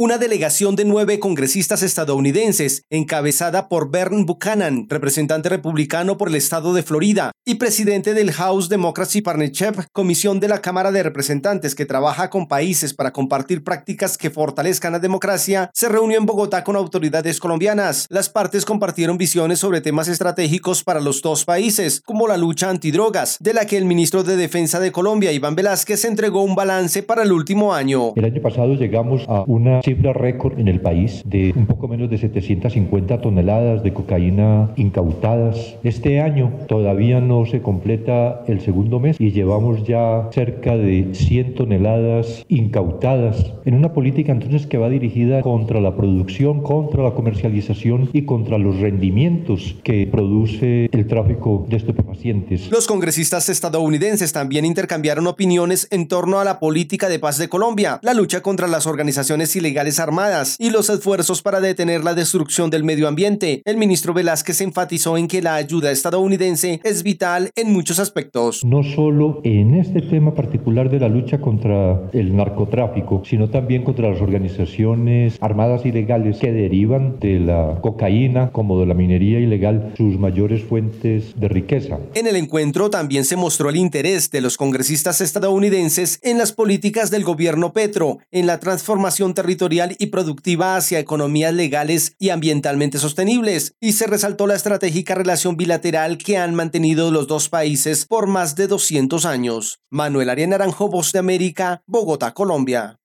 una delegación de nueve congresistas estadounidenses, encabezada por Bern Buchanan, representante republicano por el estado de Florida y presidente del House Democracy Partnership, comisión de la Cámara de Representantes que trabaja con países para compartir prácticas que fortalezcan la democracia, se reunió en Bogotá con autoridades colombianas. Las partes compartieron visiones sobre temas estratégicos para los dos países, como la lucha antidrogas, de la que el ministro de Defensa de Colombia, Iván Velázquez, entregó un balance para el último año. El año pasado llegamos a una cifra récord en el país de un poco menos de 750 toneladas de cocaína incautadas. Este año todavía no se completa el segundo mes y llevamos ya cerca de 100 toneladas incautadas en una política entonces que va dirigida contra la producción, contra la comercialización y contra los rendimientos que produce el tráfico de estupefacientes. Los congresistas estadounidenses también intercambiaron opiniones en torno a la política de paz de Colombia, la lucha contra las organizaciones ilegales armadas y los esfuerzos para detener la destrucción del medio ambiente. El ministro Velázquez enfatizó en que la ayuda estadounidense es vital en muchos aspectos. No solo en este tema particular de la lucha contra el narcotráfico, sino también contra las organizaciones armadas ilegales que derivan de la cocaína como de la minería ilegal sus mayores fuentes de riqueza. En el encuentro también se mostró el interés de los congresistas estadounidenses en las políticas del gobierno Petro, en la transformación territorial y productiva hacia economías legales y ambientalmente sostenibles, y se resaltó la estratégica relación bilateral que han mantenido los dos países por más de 200 años. Manuel Arias Naranjo, Voz de América, Bogotá, Colombia.